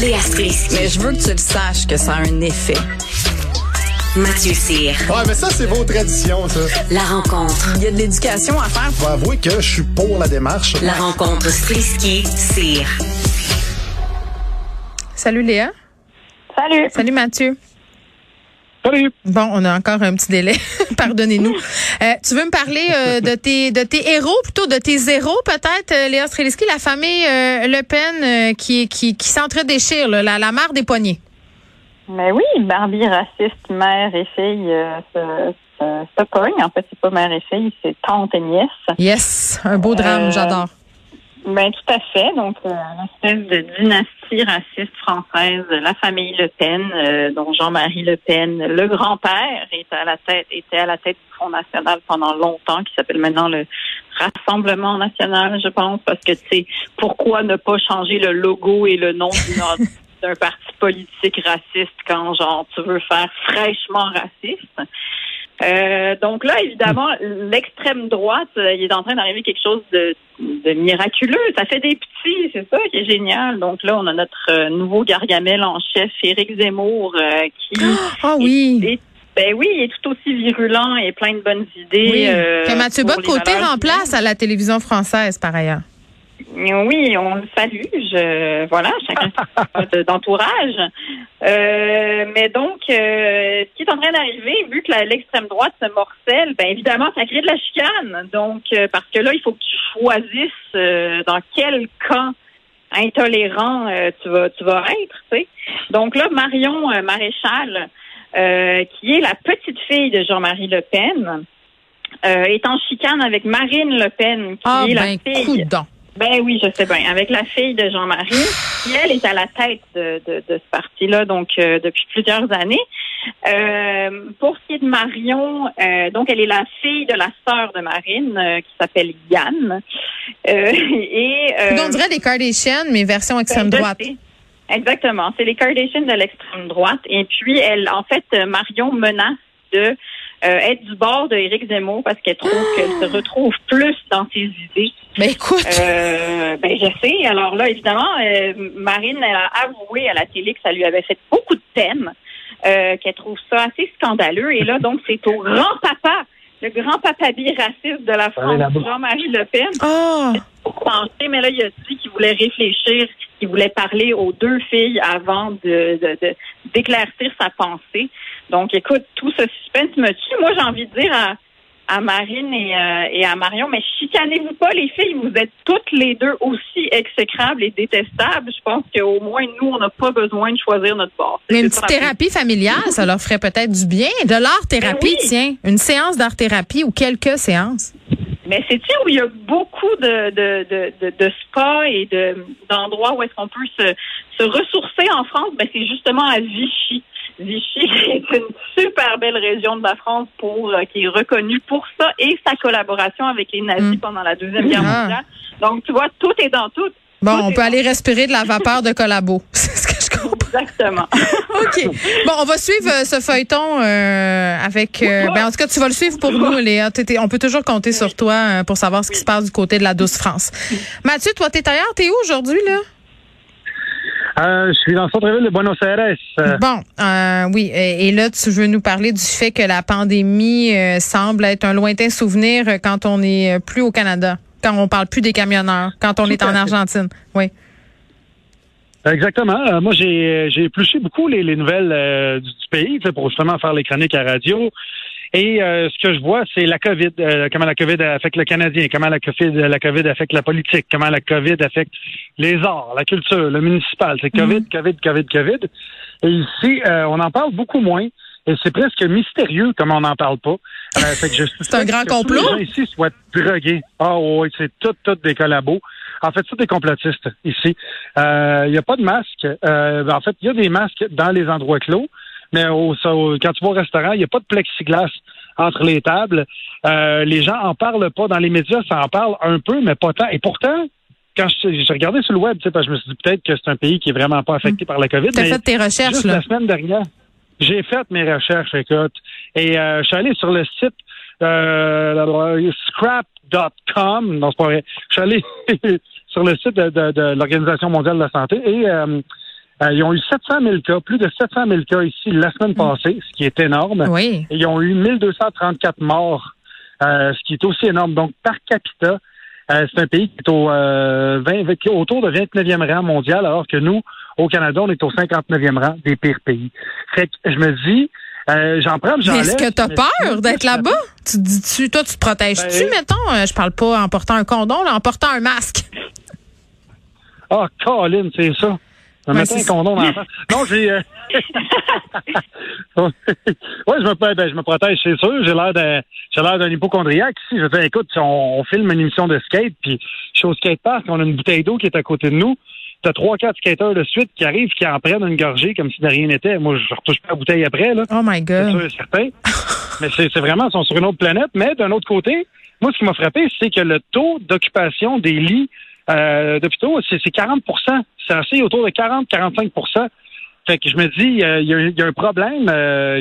Léa Strisky. Mais je veux que tu le saches que ça a un effet. Mathieu Cyr. Ouais, mais ça, c'est vos traditions, ça. La rencontre. Il y a de l'éducation à faire. Faut avouer que je suis pour la démarche. La rencontre Strisky-Cyr. Salut Léa. Salut. Salut Mathieu. Salut. Bon, on a encore un petit délai. Pardonnez-nous. Euh, tu veux me parler euh, de tes de tes héros, plutôt de tes zéros, peut-être, euh, Léa Streliski, la famille Le Pen qui, qui, qui s'entre-déchire, la, la mare des poignets. Mais oui, Barbie raciste, mère et fille se, se, se pogne. En fait, c'est pas mère et fille, c'est tante et nièce. Yes, un beau drame, j'adore. Ben tout à fait. Donc, euh, une espèce de dynastie raciste française, la famille Le Pen, euh, dont Jean-Marie Le Pen, le grand-père, était à la tête, était à la tête du Front National pendant longtemps, qui s'appelle maintenant le Rassemblement National, je pense, parce que tu sais, pourquoi ne pas changer le logo et le nom d'un parti politique raciste quand genre tu veux faire fraîchement raciste? Euh, donc là, évidemment, l'extrême droite, euh, il est en train d'arriver quelque chose de, de miraculeux. Ça fait des petits, c'est ça qui est génial. Donc là, on a notre euh, nouveau Gargamel en chef, Éric Zemmour, euh, qui Ah oui. est, ben oui, il est tout aussi virulent et plein de bonnes idées. Oui. euh, que Mathieu les valeurs remplace à la télévision française, par ailleurs. Oui, on le salue. Je, voilà, chacun de- d'entourage. Euh, mais donc, euh, ce qui est en train d'arriver, vu que la- l'extrême droite se morcelle, ben évidemment, ça crée de la chicane. Donc, euh, parce que là, il faut que tu choisisses euh, dans quel camp intolérant euh, tu vas tu vas être. Tu sais. Donc là, Marion euh, Maréchal, euh, qui est la petite fille de Jean-Marie Le Pen, euh, est en chicane avec Marine Le Pen, qui Ah est la ben, fille. coudon. Ben oui, je sais bien. Avec la fille de Jean-Marie, qui elle est à la tête de, de, de ce parti-là, donc euh, depuis plusieurs années. Euh, pour ce qui est de Marion, euh, donc elle est la fille de la sœur de Marine, qui s'appelle Yann. Et on dirait des Kardashians, mais version extrême ben, je droite. Exactement. C'est les Kardashians de l'extrême droite. Et puis, elle, en fait, Marion menace de euh, être du bord de Éric Zemmour parce qu'elle trouve qu'elle se retrouve plus dans ses idées. Mais écoute, Euh, ben, je sais. Alors là, évidemment, euh, Marine, elle a avoué à la télé que ça lui avait fait beaucoup de peine, euh, qu'elle trouve ça assez scandaleux. Et là, donc, c'est au grand-papa, le grand-papa raciste de la France, Jean-Marie Le Pen, ah, pour penser, mais là, il a dit qu'il voulait réfléchir, qu'il voulait parler aux deux filles avant de, de, de- d'éclaircir sa pensée. Donc, écoute, tout ce suspense me tue. Moi, j'ai envie de dire à, à Marine et, euh, et à Marion, mais chicanez-vous pas, les filles. Vous êtes toutes les deux aussi exécrables et détestables. Je pense qu'au moins, nous, on n'a pas besoin de choisir notre bord. mais une C'est petite thérapie familiale, ça leur ferait peut-être du bien. De l'art-thérapie, Ben oui. tiens. Une séance d'art-thérapie ou quelques séances. Mais c'est-tu où il y a beaucoup de, de, de, de, de spas et de, d'endroits où est-ce qu'on peut se, se ressourcer en France? Ben, c'est justement à Vichy. Vichy est une super belle région de la France pour, euh, qui est reconnue pour ça et sa collaboration avec les nazis Mm. pendant la Deuxième Guerre Ah. mondiale. Donc, tu vois, tout est dans tout. Bon, Tout on peut aller respirer de la vapeur de collabo. C'est ce que je comprends. Exactement. OK. Bon, on va suivre euh, ce feuilleton euh, avec... euh, ben, en tout cas, tu vas le suivre pour nous, Léa. On peut toujours compter sur toi euh, pour savoir ce qui se passe du côté de la douce France. Mathieu, toi, t'es ailleurs? T'es où aujourd'hui, là? Euh, je suis dans le centre-ville de Buenos Aires. Bon, euh, oui. Et, là, tu veux nous parler du fait que la pandémie euh, semble être un lointain souvenir euh, quand on n'est plus au Canada, quand on parle plus des camionneurs, quand on Tout est en fait. Argentine. Oui. Exactement. Euh, moi, j'ai j'ai épluché beaucoup les, les nouvelles euh, du, du pays pour justement faire les chroniques à radio. Et euh, ce que je vois, c'est la COVID, euh, comment la COVID affecte le Canadien, comment la COVID, la COVID affecte la politique, comment la COVID affecte les arts, la culture, le municipal. C'est COVID, COVID, COVID, COVID. Et ici, euh, on en parle beaucoup moins. Et c'est presque mystérieux comme on n'en parle pas. Euh, C'est un grand tous complot? Les gens ici soient drogués. Ah oui, c'est tout, tout des collabos. En fait, c'est des complotistes ici. Euh, Il n'y a pas de masque. Euh, en fait, il y a des masques dans les endroits clos, mais au, quand tu vas au restaurant, il n'y a pas de plexiglas entre les tables. Euh, les gens en parlent pas. Dans les médias, ça en parle un peu, mais pas tant. Et pourtant, quand je- j'ai regardé sur le web, tu sais, parce que je me suis dit peut-être que c'est un pays qui est vraiment pas affecté par la COVID. T'as mais fait tes recherches, Juste là. la semaine dernière, j'ai fait mes recherches, écoute, et euh, je suis allé sur le site euh, scrap.com. Non, c'est pas vrai. Je suis allé sur le site de, de- de l'Organisation mondiale de la santé et euh, euh, ils ont eu 700 000 cas, plus de 700 000 cas ici la semaine passée, ce qui est énorme. Oui. Et ils ont eu 1234 morts, euh, ce qui est aussi énorme. Donc, par capita, euh, c'est un pays qui est au, euh, 20 qui est autour de 29e rang mondial, alors que nous, au Canada, on est au 59e rang des pires pays. Fait que je me dis, euh, j'en prends, j'en Mais est-ce que t'as peur d'être là-bas? Tu te dis-tu, toi, tu te protèges-tu, Ben- mettons? Euh, Je parle pas en portant un condom, là, en portant un masque. Ah, Colin, c'est ça. Je mettais c'est un condom dans la face. Non, j'ai... euh, ouais, je me, ben, je me protège, c'est sûr. J'ai l'air d'un, j'ai l'air d'un hypochondriaque ici. Je dis, écoute, on, on filme une émission de skate, puis je suis au skatepark, on a une bouteille d'eau qui est à côté de nous. T'as trois, quatre skateurs de suite qui arrivent, qui en prennent une gorgée comme si de rien n'était. Moi, je retouche pas la bouteille après, là. Oh my C'est God. sûr et certain. Mais c'est c'est vraiment, ils sont sur une autre planète. Mais d'un autre côté, moi, ce qui m'a frappé, c'est que le taux d'occupation des lits euh, d'hôpitaux, c'est c'est 40% C'est assez autour de 40-45% Fait que je me dis, euh, il y, a- il y a un problème. euh,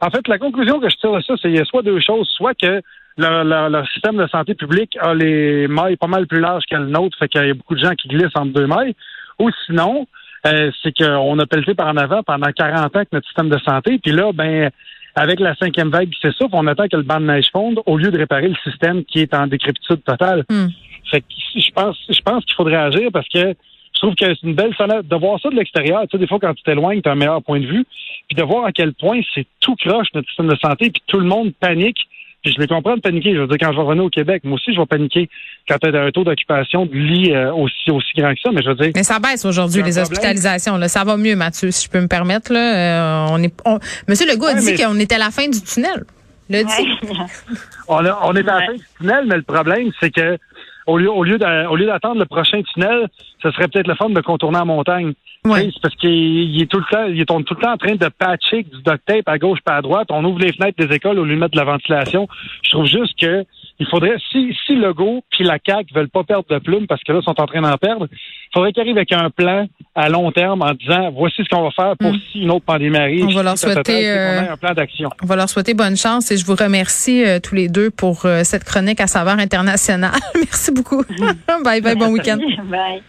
en fait, la conclusion que je tire de ça, c'est qu'il y a soit deux choses. Soit que le système de santé publique a les mailles pas mal plus larges que le nôtre, fait qu'il y a beaucoup de gens qui glissent entre deux mailles. Ou sinon, euh, c'est qu'on a pelleté par en avant pendant 40 ans avec notre système de santé. Puis là, ben, avec la cinquième vague qui s'essouffle, on attend que le banc de neige fonde au lieu de réparer le système qui est en décrépitude totale. Hmm. Fait que je pense, je pense qu'il faudrait agir parce que je trouve que c'est une belle fenêtre de voir ça de l'extérieur. Tu sais, des fois, quand tu t'éloignes, tu as un meilleur point de vue. Puis de voir à quel point c'est tout croche, notre système de santé, puis tout le monde panique. Puis je les comprends de paniquer. Je veux dire, quand je vais revenir au Québec, moi aussi, je vais paniquer quand tu as un taux d'occupation de lit euh, aussi, aussi grand que ça. Mais je veux dire, Mais ça baisse aujourd'hui, les problème. hospitalisations. Là. Ça va mieux, Mathieu, si je peux me permettre. Là. Euh, on est, on- Monsieur Legault a dit mais- qu'on était à la fin du tunnel. Le dit. On, a- on est à la fin du tunnel, mais le problème, c'est que au lieu, au lieu d'a- au lieu d'attendre le prochain tunnel, ce serait peut-être le fun de contourner en montagne. Ouais. Parce qu'il il est tout le temps, il est tout le temps en train de patcher du duct tape à gauche pas à droite. On ouvre les fenêtres des écoles au lieu de mettre de la ventilation. Je trouve juste que il faudrait, si, si Legault puis la CAQ veulent pas perdre de plumes parce que là, ils sont en train d'en perdre, il faudrait qu'ils arrivent avec un plan à long terme en disant voici ce qu'on va faire pour Mm. si une autre pandémie arrive. On va leur souhaiter, euh, un plan d'action. On va leur souhaiter bonne chance et je vous remercie euh, tous les deux pour euh, cette chronique à saveur internationale. Merci beaucoup. bye bye, bon week-end. Bye.